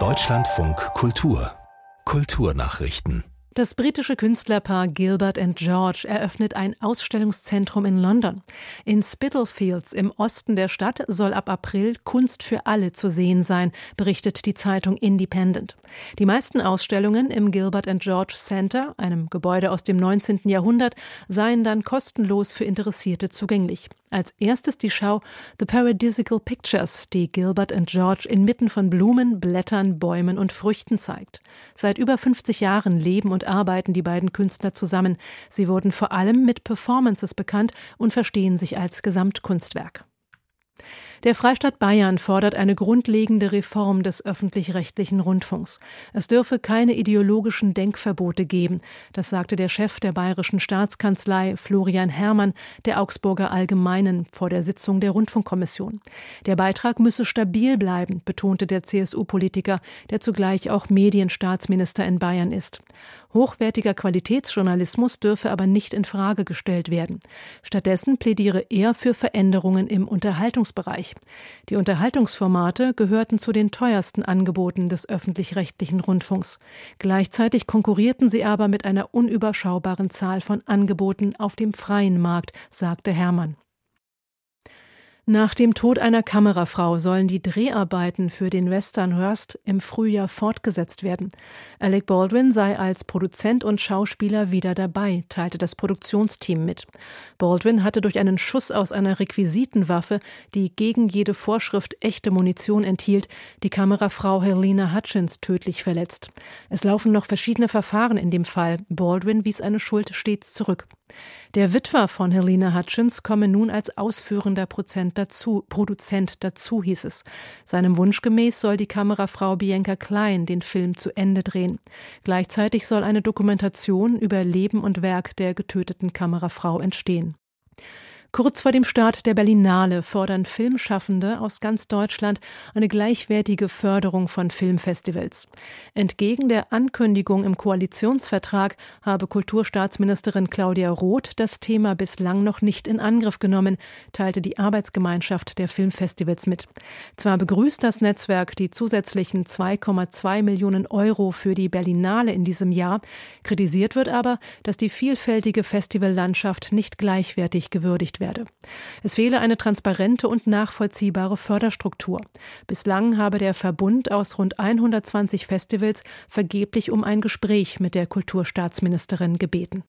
Deutschlandfunk Kultur Kulturnachrichten das britische Künstlerpaar Gilbert and George eröffnet ein Ausstellungszentrum in London. In Spitalfields im Osten der Stadt soll ab April Kunst für alle zu sehen sein, berichtet die Zeitung Independent. Die meisten Ausstellungen im Gilbert and George Center, einem Gebäude aus dem 19. Jahrhundert, seien dann kostenlos für Interessierte zugänglich. Als erstes die Schau The Paradisical Pictures, die Gilbert and George inmitten von Blumen, Blättern, Bäumen und Früchten zeigt. Seit über 50 Jahren leben und arbeiten die beiden Künstler zusammen. Sie wurden vor allem mit Performances bekannt und verstehen sich als Gesamtkunstwerk. Der Freistaat Bayern fordert eine grundlegende Reform des öffentlich-rechtlichen Rundfunks. Es dürfe keine ideologischen Denkverbote geben. Das sagte der Chef der bayerischen Staatskanzlei Florian Herrmann der Augsburger Allgemeinen vor der Sitzung der Rundfunkkommission. Der Beitrag müsse stabil bleiben, betonte der CSU-Politiker, der zugleich auch Medienstaatsminister in Bayern ist. Hochwertiger Qualitätsjournalismus dürfe aber nicht in Frage gestellt werden. Stattdessen plädiere er für Veränderungen im Unterhaltungsbereich. Die Unterhaltungsformate gehörten zu den teuersten Angeboten des öffentlich-rechtlichen Rundfunks. Gleichzeitig konkurrierten sie aber mit einer unüberschaubaren Zahl von Angeboten auf dem freien Markt, sagte Hermann. Nach dem Tod einer Kamerafrau sollen die Dreharbeiten für den Western Hearst im Frühjahr fortgesetzt werden. Alec Baldwin sei als Produzent und Schauspieler wieder dabei, teilte das Produktionsteam mit. Baldwin hatte durch einen Schuss aus einer Requisitenwaffe, die gegen jede Vorschrift echte Munition enthielt, die Kamerafrau Helena Hutchins tödlich verletzt. Es laufen noch verschiedene Verfahren in dem Fall. Baldwin wies eine Schuld stets zurück. Der Witwer von Helena Hutchins komme nun als ausführender dazu, Produzent dazu, hieß es. Seinem Wunsch gemäß soll die Kamerafrau Bianca Klein den Film zu Ende drehen. Gleichzeitig soll eine Dokumentation über Leben und Werk der getöteten Kamerafrau entstehen. Kurz vor dem Start der Berlinale fordern Filmschaffende aus ganz Deutschland eine gleichwertige Förderung von Filmfestivals. Entgegen der Ankündigung im Koalitionsvertrag habe Kulturstaatsministerin Claudia Roth das Thema bislang noch nicht in Angriff genommen, teilte die Arbeitsgemeinschaft der Filmfestivals mit. Zwar begrüßt das Netzwerk die zusätzlichen 2,2 Millionen Euro für die Berlinale in diesem Jahr, kritisiert wird aber, dass die vielfältige Festivallandschaft nicht gleichwertig gewürdigt wird werde. Es fehle eine transparente und nachvollziehbare Förderstruktur. Bislang habe der Verbund aus rund 120 Festivals vergeblich um ein Gespräch mit der Kulturstaatsministerin gebeten.